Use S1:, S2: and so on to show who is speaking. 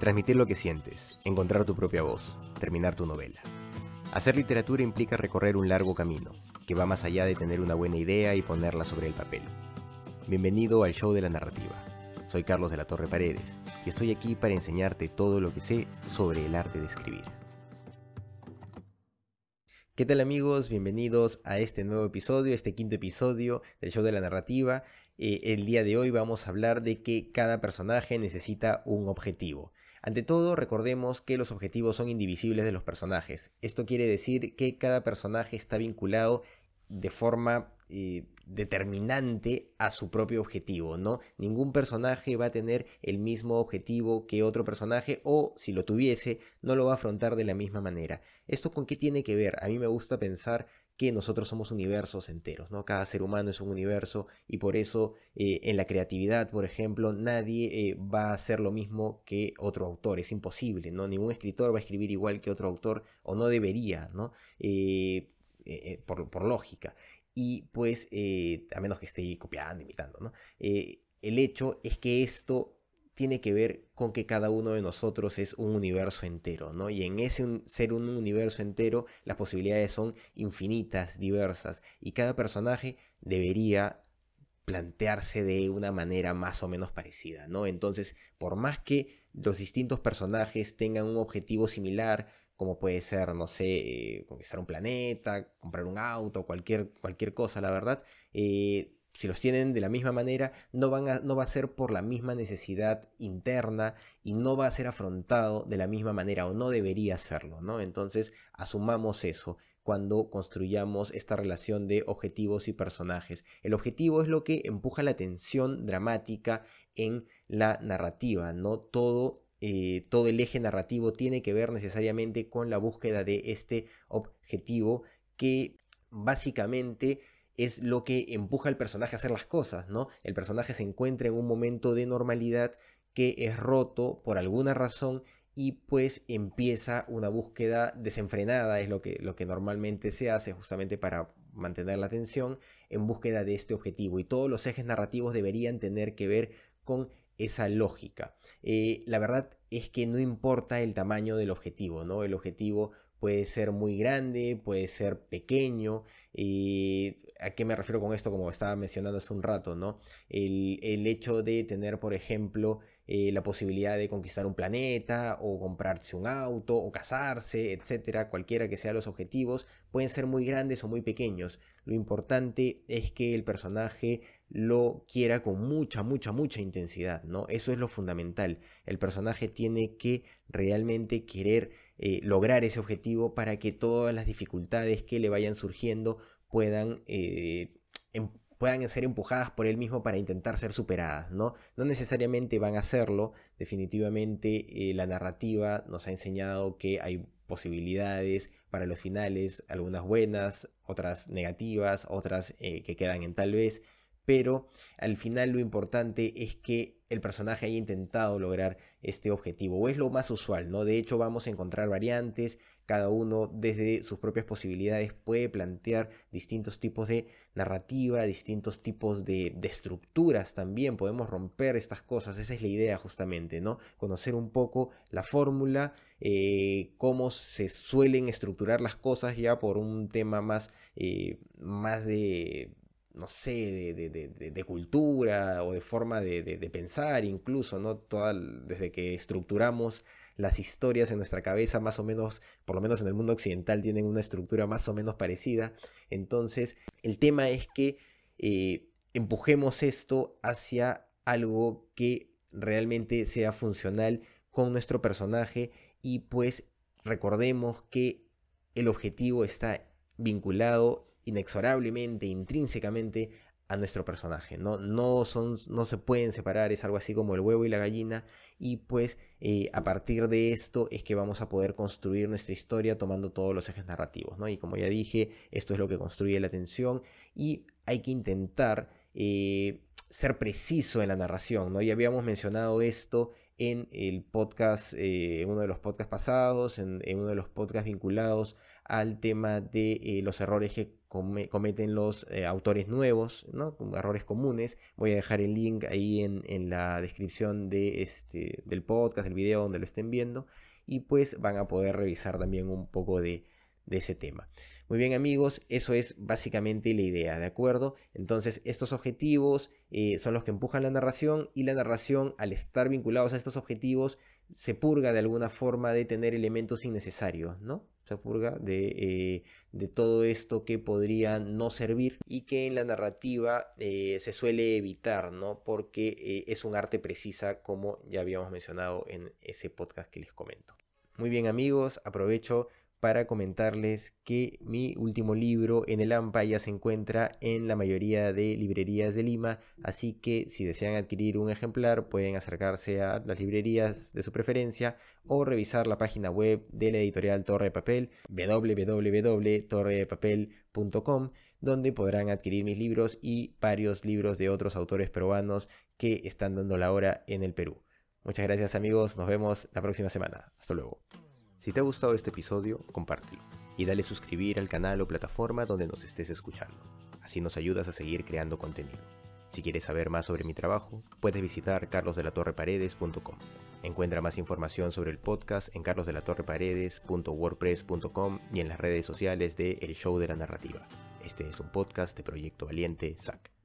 S1: Transmitir lo que sientes, encontrar tu propia voz, terminar tu novela. Hacer literatura implica recorrer un largo camino, que va más allá de tener una buena idea y ponerla sobre el papel. Bienvenido al show de la narrativa. Soy Carlos de la Torre Paredes y estoy aquí para enseñarte todo lo que sé sobre el arte de escribir. ¿Qué tal amigos? Bienvenidos a este nuevo episodio, este quinto episodio del show de la narrativa. Eh, el día de hoy vamos a hablar de que cada personaje necesita un objetivo. Ante todo, recordemos que los objetivos son indivisibles de los personajes. Esto quiere decir que cada personaje está vinculado de forma eh, determinante a su propio objetivo, ¿no? Ningún personaje va a tener el mismo objetivo que otro personaje o si lo tuviese, no lo va a afrontar de la misma manera. ¿Esto con qué tiene que ver? A mí me gusta pensar que nosotros somos universos enteros, ¿no? Cada ser humano es un universo y por eso eh, en la creatividad, por ejemplo, nadie eh, va a hacer lo mismo que otro autor, es imposible, ¿no? Ningún escritor va a escribir igual que otro autor o no debería, ¿no? Eh, por, lógica. Y pues, a menos que esté copiando, imitando, ¿no? el hecho es que esto tiene que ver con que cada uno de nosotros es un universo entero, ¿no? Y en ese ser un universo entero, las posibilidades son infinitas, diversas, y cada personaje debería plantearse de una manera más o menos parecida, ¿no? Entonces, por más que los distintos personajes tengan un objetivo similar, como puede ser, no sé, conquistar un planeta, comprar un auto, cualquier, cualquier cosa, la verdad, eh, si los tienen de la misma manera, no, van a, no va a ser por la misma necesidad interna y no va a ser afrontado de la misma manera o no debería serlo, ¿no? Entonces, asumamos eso cuando construyamos esta relación de objetivos y personajes. El objetivo es lo que empuja la tensión dramática en la narrativa, ¿no? Todo, eh, todo el eje narrativo tiene que ver necesariamente con la búsqueda de este objetivo que básicamente es lo que empuja al personaje a hacer las cosas, ¿no? El personaje se encuentra en un momento de normalidad que es roto por alguna razón y pues empieza una búsqueda desenfrenada, es lo que, lo que normalmente se hace justamente para mantener la atención en búsqueda de este objetivo y todos los ejes narrativos deberían tener que ver con esa lógica. Eh, la verdad es que no importa el tamaño del objetivo, ¿no? El objetivo puede ser muy grande, puede ser pequeño. y ¿A qué me refiero con esto? Como estaba mencionando hace un rato, ¿no? El, hecho de tener, por ejemplo, eh, la posibilidad de conquistar un planeta o comprarse un auto o casarse, etcétera, cualquiera que sean los objetivos, pueden ser muy grandes o muy pequeños. Lo importante es que el personaje lo quiera con mucha, mucha, mucha intensidad, ¿no? Eso es lo fundamental. El personaje tiene que realmente querer eh, lograr ese objetivo para que todas las dificultades que le vayan surgiendo puedan, eh, em, puedan ser empujadas por él mismo para intentar ser superadas, ¿no? No necesariamente van a hacerlo, definitivamente eh, la narrativa nos ha enseñado que hay posibilidades para los finales, algunas buenas, otras negativas, otras que quedan en tal vez, pero al final lo importante es que el personaje haya intentado lograr este objetivo, o es lo más usual, ¿no? De hecho, vamos a encontrar variantes, cada uno desde sus propias posibilidades puede plantear distintos tipos de narrativa, distintos tipos de, estructuras también, podemos romper estas cosas, esa es la idea justamente, ¿no? Conocer un poco la fórmula, eh, cómo se suelen estructurar las cosas ya por un tema más, eh, más de no sé, de, cultura o de forma de, pensar incluso, ¿no? Toda, desde que estructuramos las historias en nuestra cabeza, más o menos, por lo menos en el mundo occidental, tienen una estructura más o menos parecida. Entonces, el tema es que eh, empujemos esto hacia algo que realmente sea funcional con nuestro personaje y pues recordemos que el objetivo está vinculado inexorablemente, intrínsecamente a nuestro personaje. No, no, son, no se pueden separar, es algo así como el huevo y la gallina. Y pues eh, a partir de esto es que vamos a poder construir nuestra historia tomando todos los ejes narrativos. ¿no? Y como ya dije, esto es lo que construye la atención y hay que intentar eh, ser preciso en la narración. ¿no? Ya habíamos mencionado esto en el podcast, eh, en uno de los podcasts pasados, en, en uno de los podcasts vinculados al tema de los errores que cometen los eh, autores nuevos, ¿no? errores comunes. Voy a dejar el link ahí en, la descripción de este, del podcast, del video donde lo estén viendo. Y pues van a poder revisar también un poco de, ese tema. Muy bien amigos, eso es básicamente la idea, ¿de acuerdo? Entonces estos objetivos eh, son los que empujan la narración y la narración al estar vinculados a estos objetivos se purga de alguna forma de tener elementos innecesarios, ¿no? Se purga de, eh, todo esto que podría no servir y que en la narrativa eh, se suele evitar, ¿no? Porque es un arte precisa como ya habíamos mencionado en ese podcast que les comento. Muy bien amigos, aprovecho para comentarles que mi último libro en el AMPA ya se encuentra en la mayoría de librerías de Lima, así que si desean adquirir un ejemplar pueden acercarse a las librerías de su preferencia o revisar la página web de la editorial Torre de Papel www.torredepapel.com donde podrán adquirir mis libros y varios libros de otros autores peruanos que están dando la hora en el Perú. Muchas gracias amigos, nos vemos la próxima semana. Hasta luego. Si te ha gustado este episodio, compártelo y dale suscribir al canal o plataforma donde nos estés escuchando. Así nos ayudas a seguir creando contenido. Si quieres saber más sobre mi trabajo, puedes visitar carlosdelatorreparedes.com. Encuentra más información sobre el podcast en carlosdelatorreparedes.wordpress.com y en las redes sociales de El Show de la Narrativa. Este es un podcast de Proyecto Valiente, SAC.